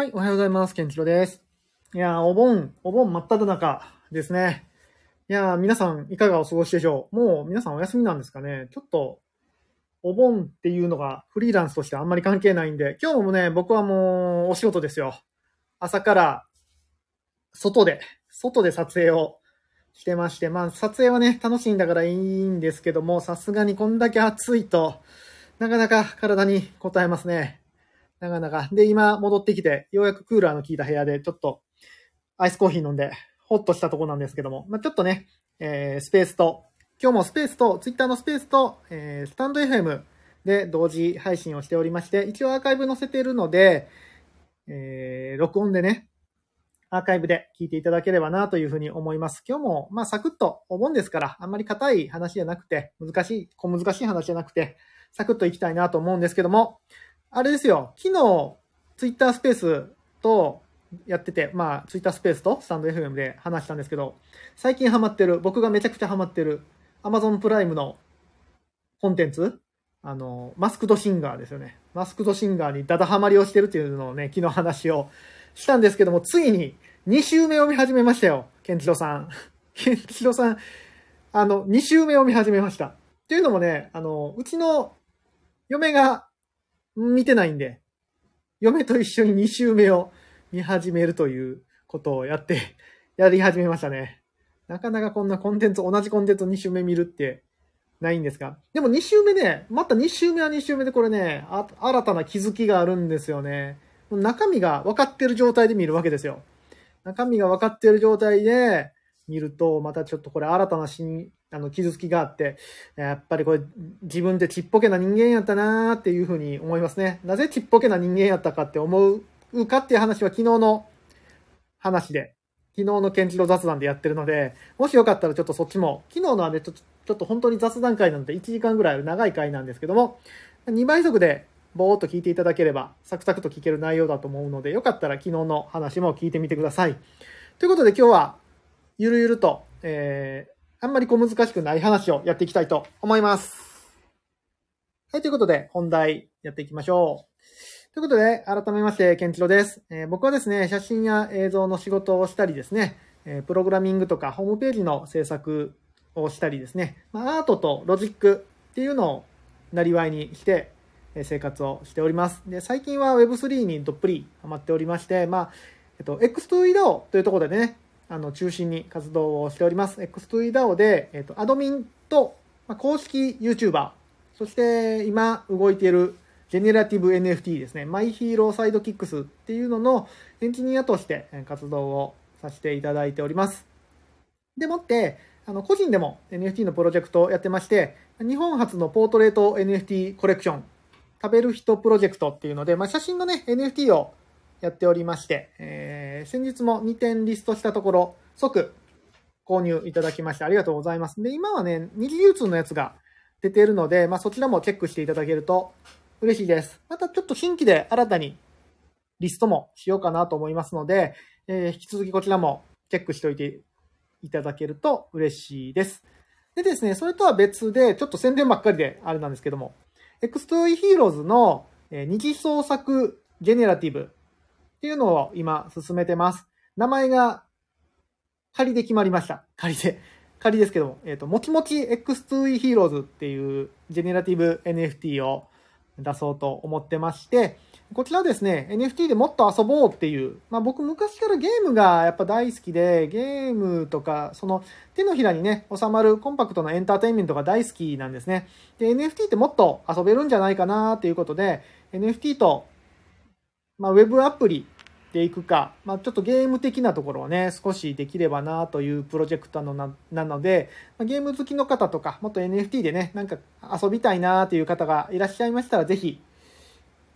はい、おはようございます。ケンチロです。いやー、お盆、お盆真っ只中ですね。いやー、皆さんいかがお過ごしでしょう？もう皆さんお休みなんですかね？ちょっと、お盆っていうのがフリーランスとしてあんまり関係ないんで、今日もね、僕はもうお仕事ですよ。朝から、外で、外で撮影をしてまして、まあ撮影はね、楽しいんだからいいんですけども、さすがにこんだけ暑いと、なかなか体に応えますね。なかなか。で、今戻ってきて、ようやくクーラーの効いた部屋で、ちょっと、アイスコーヒー飲んで、ホッとしたとこなんですけども、まあ、ちょっとね、えー、スペースと、今日もスペースと、ツイッターのスペースと、えー、スタンド FM で同時配信をしておりまして、一応アーカイブ載せているので、えー、録音でね、アーカイブで聞いていただければなというふうに思います。今日も、まあ、サクッとお盆ですから、あんまり硬い話じゃなくて、難しい、小難しい話じゃなくて、サクッといきたいなと思うんですけども、あれですよ、昨日、ツイッタースペースとやってて、まあ、ツイッタースペースとスタンド FM で話したんですけど、最近ハマってる、僕がめちゃくちゃハマってる、Amazon プライムのコンテンツ、あの、マスクドシンガーですよね。マスクドシンガーにダダハマりをしてるっていうのをね、昨日話をしたんですけども、ついに2週目を見始めましたよ、ケンチロさん。ケンチロさん、あの、2週目を見始めました。っていうのもね、あの、うちの嫁が見てないんで、嫁と一緒に2週目を見始めるということをやって、やり始めましたね。なかなかこんなコンテンツ、同じコンテンツを2週目見るってないんですが。でも2週目ね、また2週目は2週目でこれね、新たな気づきがあるんですよね。中身が分かってる状態で見るわけですよ。中身が分かってる状態で見ると、またちょっとこれ新たな新あの、傷つきがあって、やっぱりこれ、自分ってちっぽけな人間やったなーっていうふうに思いますね。なぜちっぽけな人間やったかって思うかっていう話は昨日の話で、昨日のケンチロ雑談でやってるので、もしよかったらちょっとそっちも、昨日のはね、ちょっと、ちょっと本当に雑談会なので1時間ぐらい長い回なんですけども、2倍速でぼーっと聞いていただければ、サクサクと聞ける内容だと思うので、よかったら昨日の話も聞いてみてください。ということで今日は、ゆるゆると、えー、あんまり小難しくない話をやっていきたいと思います。はい、ということで、本題やっていきましょう。ということで、改めまして、ケンチロです、えー、僕はですね、写真や映像の仕事をしたりですね、え、プログラミングとかホームページの制作をしたりですね、ま、アートとロジックっていうのをなりわいにして、え、生活をしております。で、最近は Web3 にどっぷりハマっておりまして、まあ、えっと、X2EDAO というところでね、あの中心に活動をしております。X2EDAO で、えっ、と、アドミンと、まあ、公式 YouTuber、そして今動いているジェネラティブ NFT ですね、マイヒーローサイドキックスっていうののエンジニアとして活動をさせていただいております。でもって、あの個人でも NFT のプロジェクトをやってまして、日本初のポートレート NFT コレクション、食べる人プロジェクトっていうので、まあ、写真のね、NFT をやっておりまして、えー、先日も2点リストしたところ、即購入いただきましてありがとうございます。で、今はね、二次流通のやつが出ているので、まあ、そちらもチェックしていただけると嬉しいです。またちょっと新規で新たにリストもしようかなと思いますので、えー、引き続きこちらもチェックしておいていただけると嬉しいです。でですね、それとは別で、ちょっと宣伝ばっかりであれなんですけども、X2E Heroes の二次創作ジェネラティブっていうのを今進めてます。名前が仮で決まりました。仮で。仮ですけども、えっ、ー、と、もちもち X2E Heroes っていうジェネラティブ NFT を出そうと思ってまして、こちらですね、NFT でもっと遊ぼうっていう、まあ僕昔からゲームがやっぱ大好きで、ゲームとか、その手のひらにね、収まるコンパクトなエンターテインメントが大好きなんですね。で、NFT ってもっと遊べるんじゃないかなっていうことで、NFT とまあ、ウェブアプリでいくか、まあ、ちょっとゲーム的なところをね、少しできればなというプロジェクトのなので、ま、ゲーム好きの方とか、もっと NFT でね、なんか遊びたいなという方がいらっしゃいましたら、ぜひ、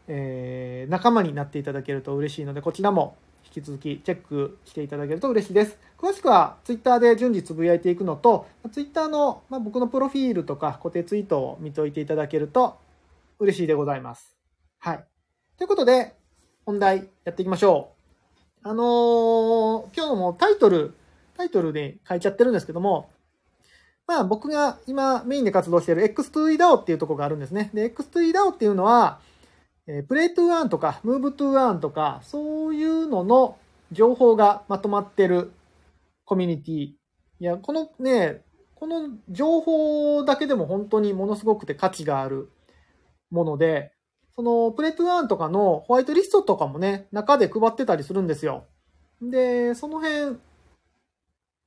えー、仲間になっていただけると嬉しいので、こちらも引き続きチェックしていただけると嬉しいです。詳しくは Twitter で順次つぶやいていくのと、Twitter の、まあ、僕のプロフィールとか固定ツイートを見といていただけると嬉しいでございます。はい。ということで、本題やっていきましょう。あのー、今日もタイトル、タイトルで書いちゃってるんですけども、まあ僕が今メインで活動している X2EDAO っていうとこがあるんですね。で、X2EDAO っていうのは、えー、 Play to Earn とか、 Move to Earn とか、そういうのの情報がまとまってるコミュニティ。いや、このね、この情報だけでも本当にものすごくて価値があるもので、そのプレイトゥーアンとかのホワイトリストとかもね、中で配ってたりするんですよ。で、その辺、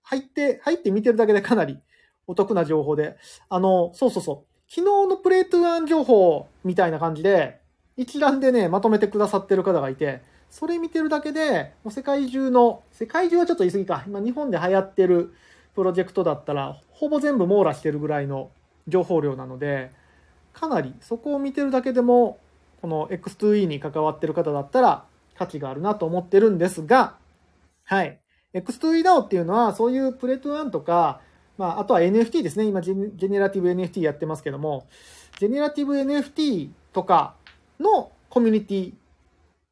入って、入って見てるだけでかなり お得な情報で、あの、そうそうそう。昨日のプレイトゥーアン情報みたいな感じで、一覧でね、まとめてくださってる方がいて、それ見てるだけで、もう世界中の、世界中はちょっと言い過ぎか。今日本で流行ってるプロジェクトだったら、ほぼ全部網羅してるぐらいの情報量なので、かなりそこを見てるだけでも、この X2E に関わってる方だったら価値があるなと思ってるんですが、はい。X2EDAO っていうのは、そういうプレート1とか、まあ、あとは NFT ですね。今ジェネラティブ NFT やってますけども、ジェネラティブ NFT とかのコミュニティ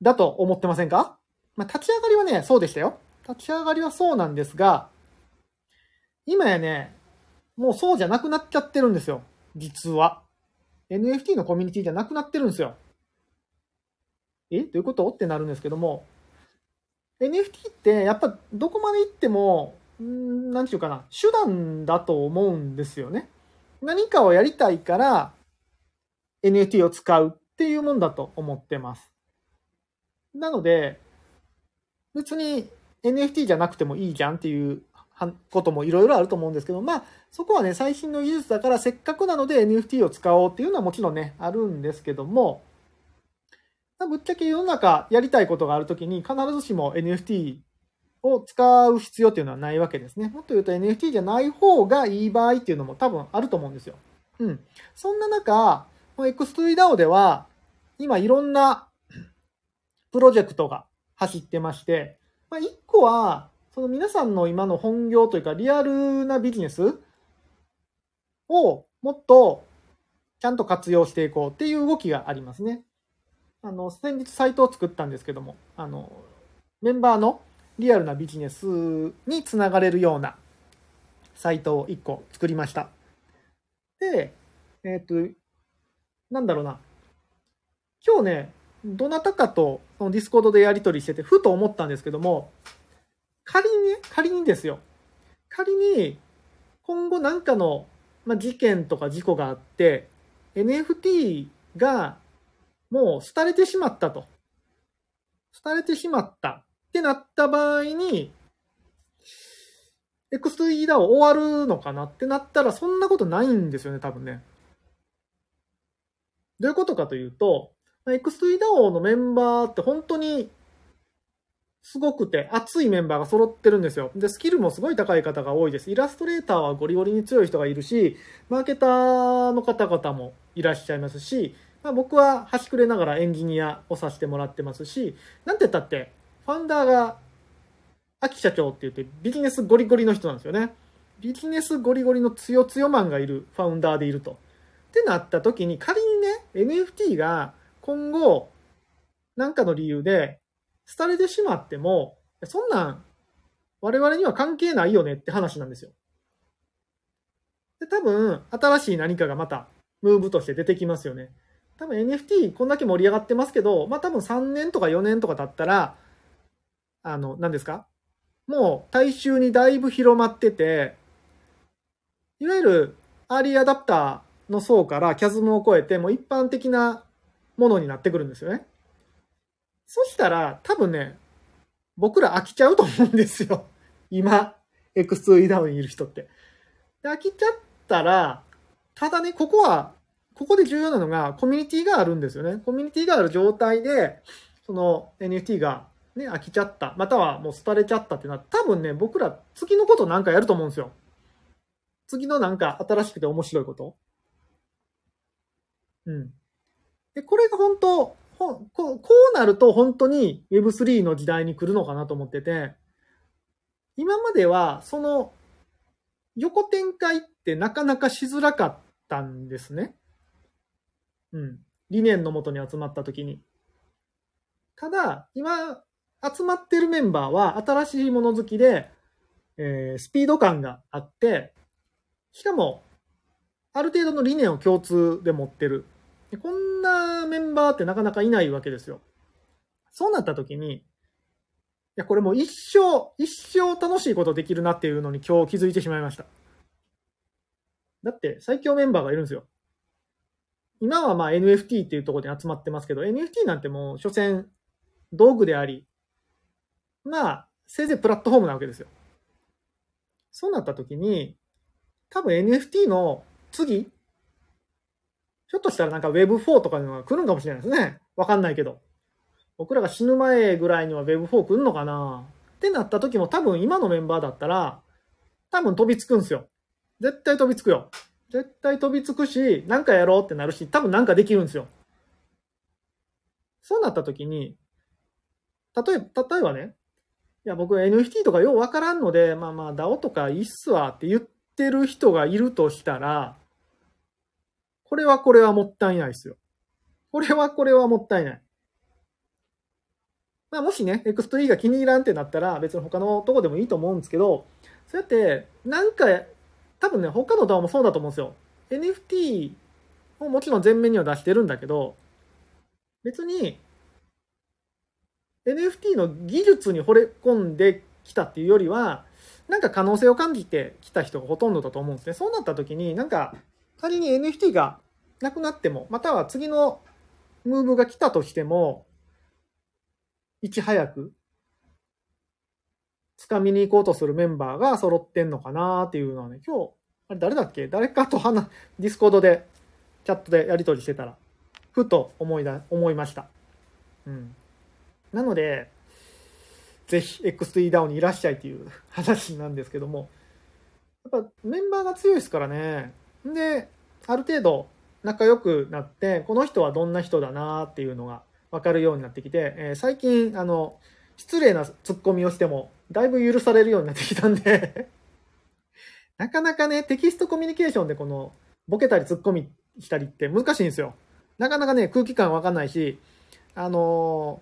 だと思ってませんか？まあ、立ち上がりはね、そうでしたよ。立ち上がりはそうなんですが、今やね、もうそうじゃなくなっちゃってるんですよ。実は。NFT のコミュニティじゃなくなってるんですよ。えどういうこと？ってなるんですけども、NFT ってやっぱどこまで行っても、んなんていうかな、手段だと思うんですよね。何かをやりたいから NFT を使うっていうもんだと思ってます。なので、別に NFT じゃなくてもいいじゃんっていうこともいろいろあると思うんですけど、まあ、そこはね、最新の技術だからせっかくなので NFT を使おうっていうのはもちろんね、あるんですけども、ぶっちゃけ世の中やりたいことがあるときに必ずしも NFT を使う必要っていうのはないわけですね。もっと言うと NFT じゃない方がいい場合っていうのも多分あると思うんですよ。うん。そんな中、X3DAO では今いろんな プロジェクトが走ってまして、まあ、1個はその皆さんの今の本業というかリアルなビジネスをもっとちゃんと活用していこうっていう動きがありますね。あの、先日サイトを作ったんですけども、あの、メンバーのリアルなビジネスにつながれるようなサイトを1個作りました。で、えっ、ー、と、なんだろうな。今日ね、どなたかとそのディスコードでやり取りしてて、ふと思ったんですけども、仮にね、仮にですよ。仮に、今後なんかの、ま、事件とか事故があって、NFT がもう廃れてしまったと。廃れてしまったってなった場合に、X2E ダ o 終わるのかなってなったら、そんなことないんですよね、多分ね。どういうことかというと、X2E ダ o のメンバーって本当にすごくて熱いメンバーが揃ってるんですよ。で、スキルもすごい高い方が多いです。イラストレーターはゴリゴリに強い人がいるし、マーケターの方々もいらっしゃいますし、まあ、僕は端くれながらエンジニアをさせてもらってますし、なんて言ったって、ファウンダーが、秋社長って言ってビジネスゴリゴリの人なんですよね。ビジネスゴリゴリの強強マンがいるファウンダーでいると。ってなった時に仮にね、NFT が今後、なんかの理由で廃れてしまっても、そんなん我々には関係ないよねって話なんですよ。で、多分、新しい何かがまたムーブとして出てきますよね。多分 NFT こんだけ盛り上がってますけど、まあ多分3年とか4年とか経ったら、あの、何ですか？もう大衆にだいぶ広まってて、いわゆるアーリーアダプターの層からキャズムを超えて、もう一般的なものになってくるんですよね。そしたら、多分ね、僕ら飽きちゃうと思うんですよ。今、X2E ダウンにいる人って。で飽きちゃったら、ただね、ここはここで重要なのが、コミュニティがあるんですよね。コミュニティがある状態で、その NFT がね、飽きちゃった。またはもう廃れちゃったってな多分ね、僕ら次のことなんかやると思うんですよ。次のなんか新しくて面白いこと。うん。で、これが本当、ほここうなると本当に Web3 の時代に来るのかなと思ってて、今まではその横展開ってなかなかしづらかったんですね。うん。理念のもとに集まった時に。ただ、今、集まってるメンバーは新しいもの好きで、えー、スピード感があって、しかも、ある程度の理念を共通で持ってる。こんなメンバーってなかなかいないわけですよ。そうなった時に、いや、これもう一生、一生楽しいことできるなっていうのに今日気づいてしまいました。だって最強メンバーがいるんですよ。今はまあ NFT っていうところに集まってますけど、NFT なんてもう所詮道具であり、まあ、せいぜいプラットフォームなわけですよ。そうなった時に、多分 NFT の次、ひょっとしたらなんか Web4 とかいうのが来るんかもしれないですね。わかんないけど。僕らが死ぬ前ぐらいには Web4 来るのかなってなった時も多分今のメンバーだったら、多分飛びつくんですよ。絶対飛びつくよ。絶対飛びつくし、なんかやろうってなるし、多分なんかできるんですよ。そうなった時に、例えば、例えばね、いや、僕 NFT とかようわからんので、まあまあ DAO とかいいっすわって言ってる人がいるとしたら、これはこれはもったいないですよ。これはこれはもったいない。まあもしね、X3 が気に入らんってなったら別に他のとこでもいいと思うんですけど、そうやってなんか多分ね、他の DAO もそうだと思うんですよ。NFT をもちろん前面には出してるんだけど、別に NFT の技術に惚れ込んできたっていうよりは、なんか可能性を感じてきた人がほとんどだと思うんですね。そうなった時に、なんか仮に NFT がなくなっても、または次のムーブが来たとしても、いち早く掴みに行こうとするメンバーが揃ってんのかなっていうのはね、今日、あれ誰だっけ？誰かと話、ディスコードで、チャットでやり取りしてたら、ふと思いだ、思いました。うん。なので、ぜひ X2E-DAO にいらっしゃいっていう 話なんですけども、やっぱメンバーが強いですからね。で、ある程度仲良くなって、この人はどんな人だなっていうのが分かるようになってきて、えー、最近、あの、失礼なツッコミをしても、だいぶ許されるようになってきたんで なかなかね、テキストコミュニケーションでこの、ボケたりツッコミしたりって難しいんですよ。なかなかね、空気感わかんないし、あの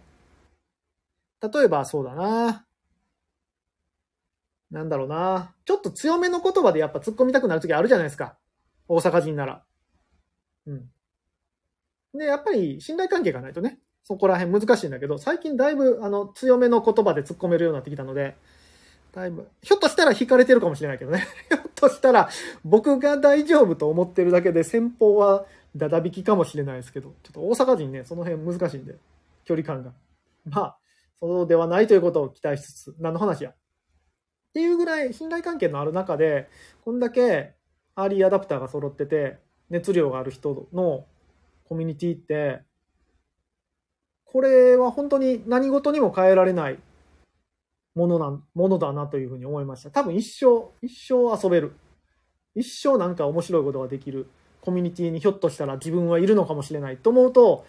ー、例えばそうだな。なんだろうな。ちょっと強めの言葉でやっぱ突っ込みたくなるときあるじゃないですか。大阪人なら。うん。で、やっぱり信頼関係がないとね、そこら辺難しいんだけど、最近だいぶあの強めの言葉で突っ込めるようになってきたので、だいぶ、ひょっとしたら引かれてるかもしれないけどね。ひょっとしたら僕が大丈夫と思ってるだけで先方はだだ引きかもしれないですけど、ちょっと大阪人ね、その辺難しいんで、距離感が。まあ、そうではないということを期待しつつ、何の話や。っていうぐらい信頼関係のある中で、こんだけアーリーアダプターが揃ってて、熱量がある人のコミュニティって、これは本当に何事にも変えられないものな、ものだなというふうに思いました。多分一生、一生遊べる。一生なんか面白いことができるコミュニティにひょっとしたら自分はいるのかもしれないと思うと、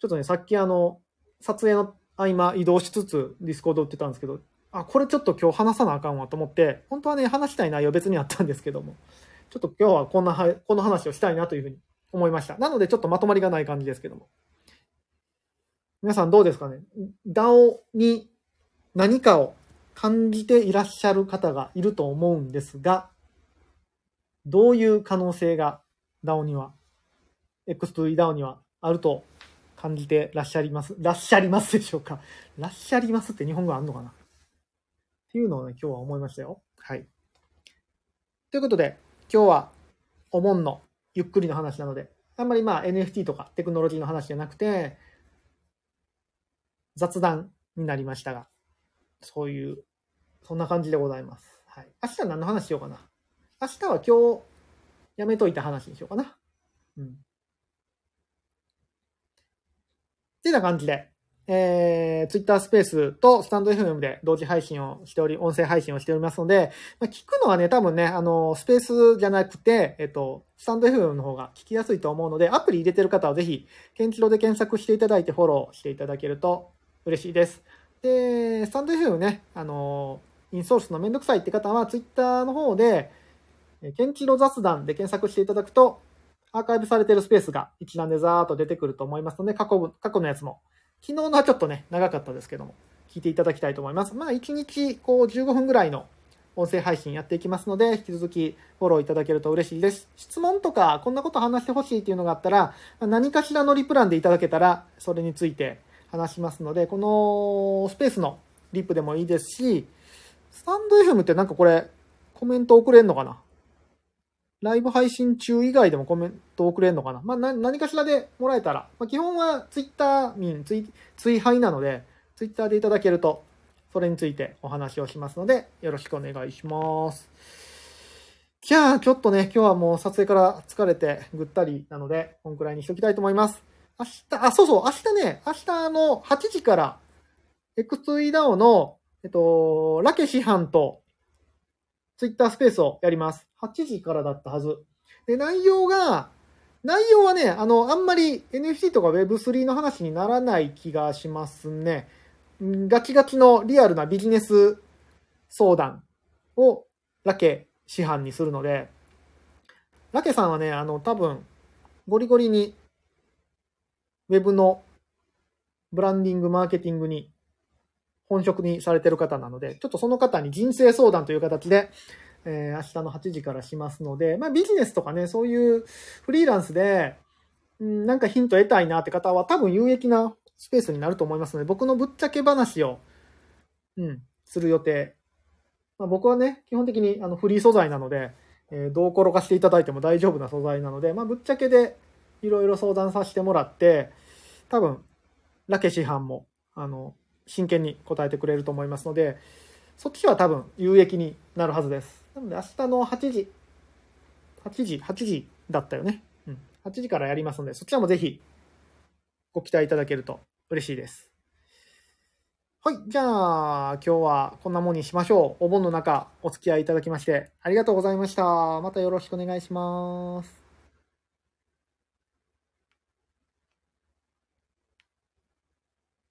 ちょっとね、さっきあの、撮影の合間移動しつつディスコード打ってたんですけど、あ、これちょっと今日話さなあかんわと思って、本当はね、話したい内容別にあったんですけども、ちょっと今日はこんなは、この話をしたいなというふうに思いました。なのでちょっとまとまりがない感じですけども。皆さんどうですかね ?DAO に何かを感じていらっしゃる方がいると思うんですが、どういう可能性が DAO には、X2EDAO にはあると感じてらっしゃいます、らっしゃいますでしょうか？らっしゃいますって日本語あんのかな？っていうのをね、今日は思いましたよ。はい。ということで、今日はお盆のゆっくりの話なので、あんまりまあ NFT とかテクノロジーの話じゃなくて、雑談になりましたが、そういう、そんな感じでございます。はい。明日何の話しようかな。明日は今日、やめといた話にしようかな。うん。ってな感じで、えー、Twitter スペースとスタンド FM で同時配信をしており、音声配信をしておりますので、まあ、聞くのはね、多分ね、あの、スペースじゃなくて、えっと、スタンド FM の方が聞きやすいと思うので、アプリ入れてる方はぜひ、ケンチロで検索していただいてフォローしていただけると嬉しいです。で、スタンド FM ね、あの、インソールするのめんどくさいって方は、ツイッターの方で、ケンチロ雑談で検索していただくと、アーカイブされてるスペースが一覧でザーっと出てくると思いますので、過去、過去のやつも、昨日のはちょっとね、長かったですけども、聞いていただきたいと思います。まあ、1日、こう、15分ぐらいの音声配信やっていきますので、引き続きフォローいただけると嬉しいです。質問とか、こんなこと話してほしいっていうのがあったら、何かしらのリプランでいただけたら、それについて話しますので、このスペースのリップでもいいですし、スタンド FM ってなんかこれ、コメント送れんのかな？ライブ配信中以外でもコメント送れんのかな？まあ、何かしらでもらえたら、まあ、基本はツイッター民、ツイ、ツイハイなので、ツイッターでいただけると、それについてお話をしますので、よろしくお願いします。じゃあ、ちょっとね、今日はもう撮影から疲れてぐったりなので、こんくらいにしときたいと思います。明日、あ、そうそう、明日ね、明日の8時から、X2 ダオの、えっと、ラケ師範と、ツイッタースペースをやります。8時からだったはず。で、内容が、内容はね、あの、あんまり NFT とか Web3 の話にならない気がしますね。ガチガチのリアルなビジネス相談をラケ師範にするので、ラケさんはね、あの、多分、ゴリゴリに、ウェブのブランディング、マーケティングに本職にされてる方なので、ちょっとその方に人生相談という形で、えー明日の8時からしますので、まあビジネスとかね、そういうフリーランスで、うん、なんかヒント得たいなって方は多分有益なスペースになると思いますので、僕のぶっちゃけ話を、うん、する予定。まあ、僕はね、基本的にあのフリー素材なので、えーどう転がしていただいても大丈夫な素材なので、まあ、ぶっちゃけでいろいろ相談させてもらって、多分、ラケ師範も、あの、真剣に答えてくれると思いますので、そっちは多分有益になるはずです。なので明日の8時、8時、8時だったよね。うん。8時からやりますので、そちらもぜひご期待いただけると嬉しいです。はい。じゃあ、今日はこんなもんにしましょう。お盆の中、お付き合いいただきまして、ありがとうございました。またよろしくお願いします。